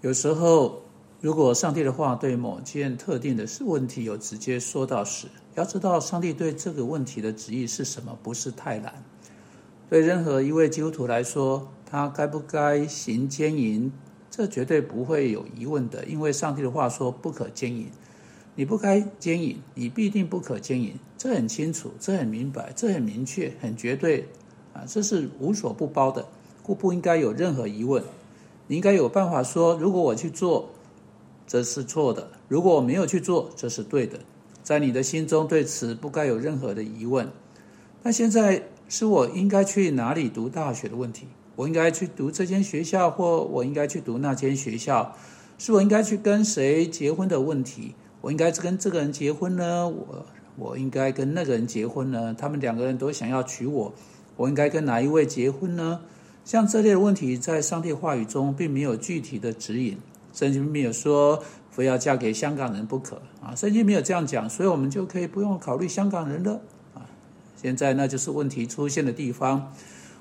有时候，如果上帝的话对某件特定的问题有直接说到时，要知道上帝对这个问题的旨意是什么，不是太难。对任何一位基督徒来说，他该不该行奸淫，这绝对不会有疑问的，因为上帝的话说不可奸淫。你不该奸淫，你必定不可奸淫，这很清楚，这很明白，这很明确，很绝对啊，这是无所不包的，故不应该有任何疑问。你应该有办法说，如果我去做，这是错的；如果我没有去做，这是对的。在你的心中对此不该有任何的疑问。那现在是我应该去哪里读大学的问题？我应该去读这间学校，或我应该去读那间学校？是我应该去跟谁结婚的问题？我应该跟这个人结婚呢？我我应该跟那个人结婚呢？他们两个人都想要娶我，我应该跟哪一位结婚呢？像这类的问题，在上帝话语中并没有具体的指引，圣经没有说非要嫁给香港人不可啊，圣经没有这样讲，所以我们就可以不用考虑香港人了啊。现在那就是问题出现的地方。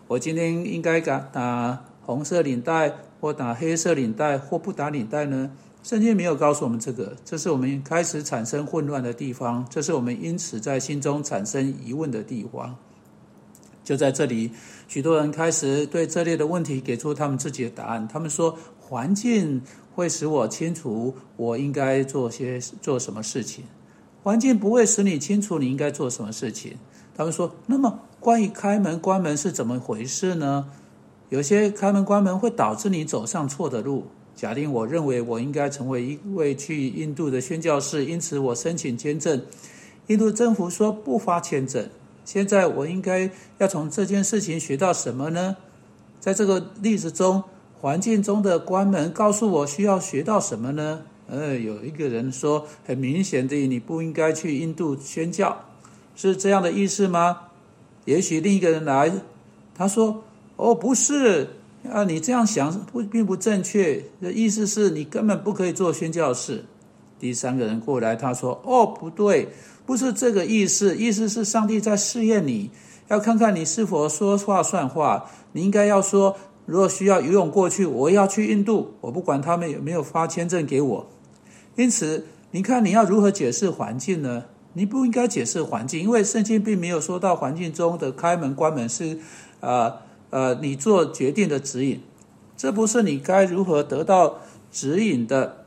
我今天应该打打红色领带，或打黑色领带，或不打领带呢？圣经没有告诉我们这个，这是我们开始产生混乱的地方，这是我们因此在心中产生疑问的地方。就在这里，许多人开始对这类的问题给出他们自己的答案。他们说，环境会使我清楚我应该做些做什么事情，环境不会使你清楚你应该做什么事情。他们说，那么关于开门关门是怎么回事呢？有些开门关门会导致你走上错的路。假定我认为我应该成为一位去印度的宣教士，因此我申请签证。印度政府说不发签证。现在我应该要从这件事情学到什么呢？在这个例子中，环境中的关门告诉我需要学到什么呢？呃，有一个人说，很明显的，你不应该去印度宣教，是这样的意思吗？也许另一个人来，他说，哦，不是啊，你这样想不并不正确，的意思是你根本不可以做宣教士。第三个人过来，他说，哦，不对。不是这个意思，意思是上帝在试验你，要看看你是否说话算话。你应该要说，如果需要游泳过去，我要去印度，我不管他们有没有发签证给我。因此，你看你要如何解释环境呢？你不应该解释环境，因为圣经并没有说到环境中的开门关门是，呃呃，你做决定的指引。这不是你该如何得到指引的，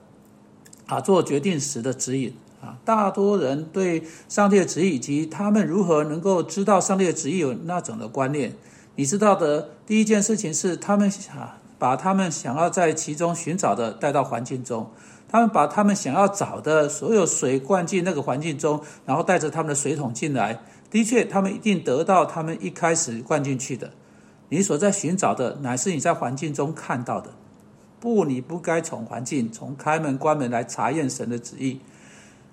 啊，做决定时的指引。啊，大多人对上帝的旨意以及他们如何能够知道上帝的旨意有那种的观念。你知道的第一件事情是，他们啊把他们想要在其中寻找的带到环境中，他们把他们想要找的所有水灌进那个环境中，然后带着他们的水桶进来。的确，他们一定得到他们一开始灌进去的。你所在寻找的乃是你在环境中看到的。不，你不该从环境、从开门关门来查验神的旨意。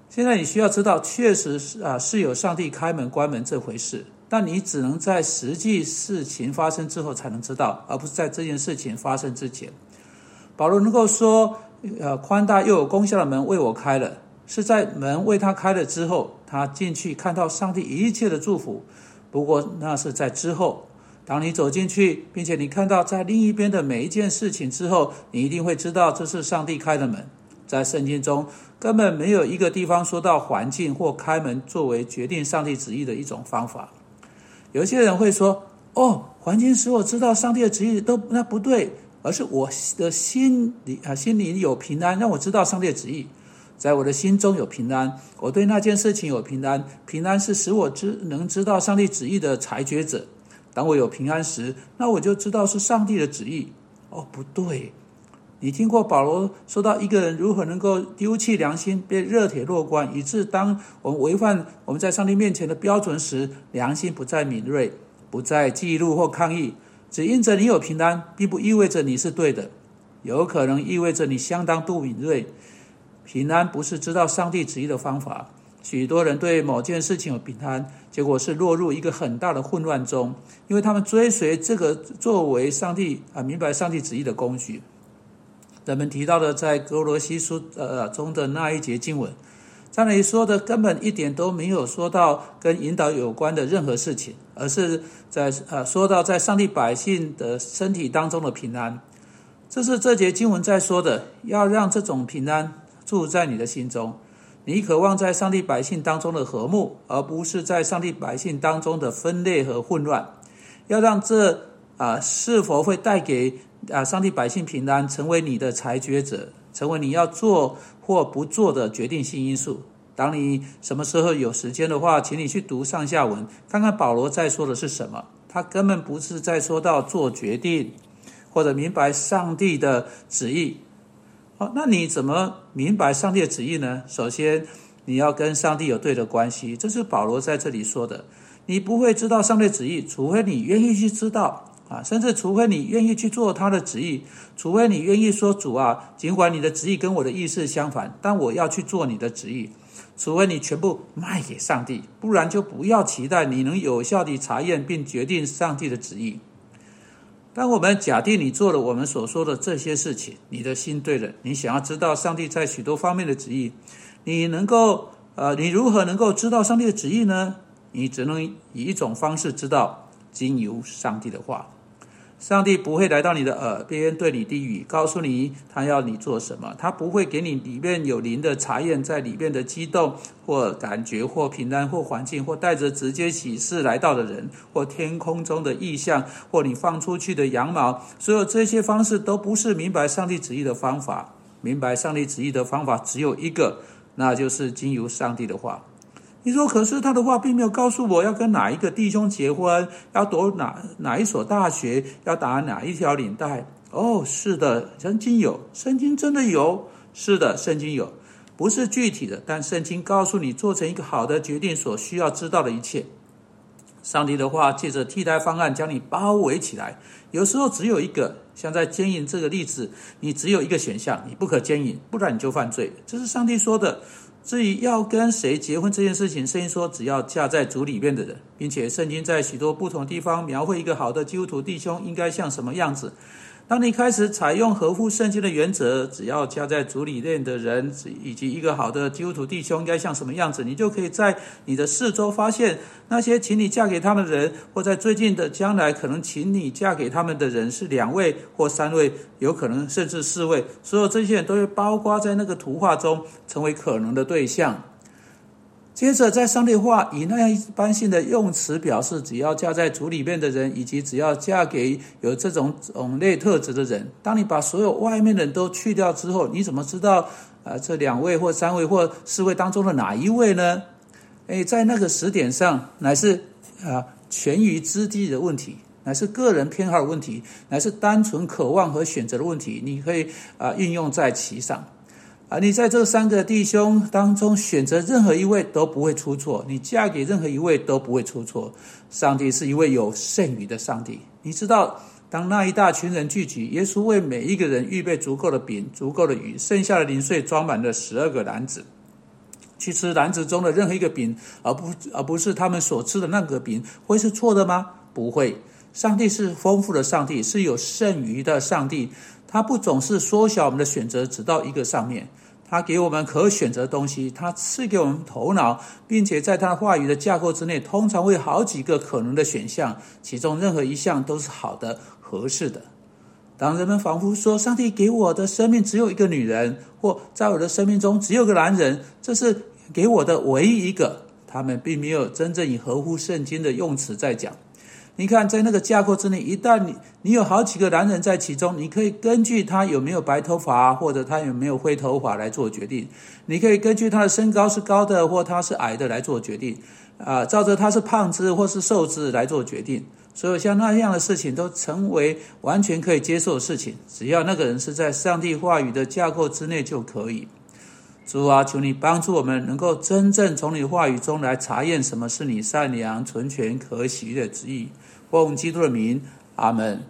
现在你需要知道，确实是啊，是有上帝开门关门这回事，但你只能在实际事情发生之后才能知道，而不是在这件事情发生之前。保罗能够说，呃，宽大又有功效的门为我开了，是在门为他开了之后，他进去看到上帝一切的祝福。不过那是在之后，当你走进去，并且你看到在另一边的每一件事情之后，你一定会知道这是上帝开的门。在圣经中。根本没有一个地方说到环境或开门作为决定上帝旨意的一种方法。有些人会说：“哦，环境使我知道上帝的旨意都那不对，而是我的心里啊心里有平安，让我知道上帝的旨意，在我的心中有平安，我对那件事情有平安。平安是使我知能知道上帝旨意的裁决者。当我有平安时，那我就知道是上帝的旨意。哦，不对。”你听过保罗说到一个人如何能够丢弃良心，变热铁弱冠，以致当我们违反我们在上帝面前的标准时，良心不再敏锐，不再记录或抗议。只因着你有平安，并不意味着你是对的，有可能意味着你相当不敏锐。平安不是知道上帝旨意的方法。许多人对某件事情有平安，结果是落入一个很大的混乱中，因为他们追随这个作为上帝啊明白上帝旨意的工具。人们提到的在格罗西书呃中的那一节经文，在那里说的根本一点都没有说到跟引导有关的任何事情，而是在呃说到在上帝百姓的身体当中的平安。这是这节经文在说的，要让这种平安住在你的心中。你渴望在上帝百姓当中的和睦，而不是在上帝百姓当中的分裂和混乱。要让这啊是否会带给啊上帝百姓平安，成为你的裁决者，成为你要做或不做的决定性因素。当你什么时候有时间的话，请你去读上下文，看看保罗在说的是什么。他根本不是在说到做决定，或者明白上帝的旨意。好，那你怎么明白上帝的旨意呢？首先，你要跟上帝有对的关系，这是保罗在这里说的。你不会知道上帝旨意，除非你愿意去知道啊，甚至除非你愿意去做他的旨意，除非你愿意说主啊，尽管你的旨意跟我的意思相反，但我要去做你的旨意。除非你全部卖给上帝，不然就不要期待你能有效地查验并决定上帝的旨意。当我们假定你做了我们所说的这些事情，你的心对了，你想要知道上帝在许多方面的旨意，你能够呃，你如何能够知道上帝的旨意呢？你只能以一种方式知道，经由上帝的话。上帝不会来到你的耳边对你低语，告诉你他要你做什么。他不会给你里面有灵的查验，在里面的激动或感觉或平安或环境或带着直接启示来到的人或天空中的意象或你放出去的羊毛。所有这些方式都不是明白上帝旨意的方法。明白上帝旨意的方法只有一个，那就是经由上帝的话。你说，可是他的话并没有告诉我要跟哪一个弟兄结婚，要读哪哪一所大学，要打哪一条领带。哦，是的，圣经有，圣经真的有，是的，圣经有，不是具体的，但圣经告诉你做成一个好的决定所需要知道的一切。上帝的话借着替代方案将你包围起来，有时候只有一个，像在奸淫这个例子，你只有一个选项，你不可奸淫，不然你就犯罪。这是上帝说的。至于要跟谁结婚这件事情，圣经说只要嫁在主里面的人，并且圣经在许多不同地方描绘一个好的基督徒弟兄应该像什么样子。当你开始采用合乎圣经的原则，只要加在主里面的人，以及一个好的基督徒弟兄应该像什么样子，你就可以在你的四周发现那些请你嫁给他们的人，或在最近的将来可能请你嫁给他们的人是两位或三位，有可能甚至四位，所有这些人都会包括在那个图画中，成为可能的对象。接着，在上帝话以那样一般性的用词表示，只要嫁在主里面的人，以及只要嫁给有这种种类特质的人。当你把所有外面的人都去掉之后，你怎么知道啊这两位或三位或四位当中的哪一位呢？哎，在那个时点上，乃是啊权宜之计的问题，乃是个人偏好的问题，乃是单纯渴望和选择的问题。你可以啊运用在其上。啊，你在这三个弟兄当中选择任何一位都不会出错，你嫁给任何一位都不会出错。上帝是一位有剩余的上帝。你知道，当那一大群人聚集，耶稣为每一个人预备足够的饼、足够的鱼，剩下的零碎装满了十二个篮子，去吃篮子中的任何一个饼，而不而不是他们所吃的那个饼，会是错的吗？不会。上帝是丰富的上帝，是有剩余的上帝。他不总是缩小我们的选择，只到一个上面。他给我们可选择的东西，他赐给我们头脑，并且在他话语的架构之内，通常会有好几个可能的选项，其中任何一项都是好的、合适的。当人们仿佛说：“上帝给我的生命只有一个女人，或在我的生命中只有个男人，这是给我的唯一一个。”他们并没有真正以合乎圣经的用词在讲。你看，在那个架构之内，一旦你你有好几个男人在其中，你可以根据他有没有白头发，或者他有没有灰头发来做决定。你可以根据他的身高是高的或他是矮的来做决定。啊，照着他是胖子或是瘦子来做决定。所有像那样的事情都成为完全可以接受的事情，只要那个人是在上帝话语的架构之内就可以。主啊，求你帮助我们，能够真正从你话语中来查验什么是你善良、纯全、可喜的旨意。奉基督的名，阿门。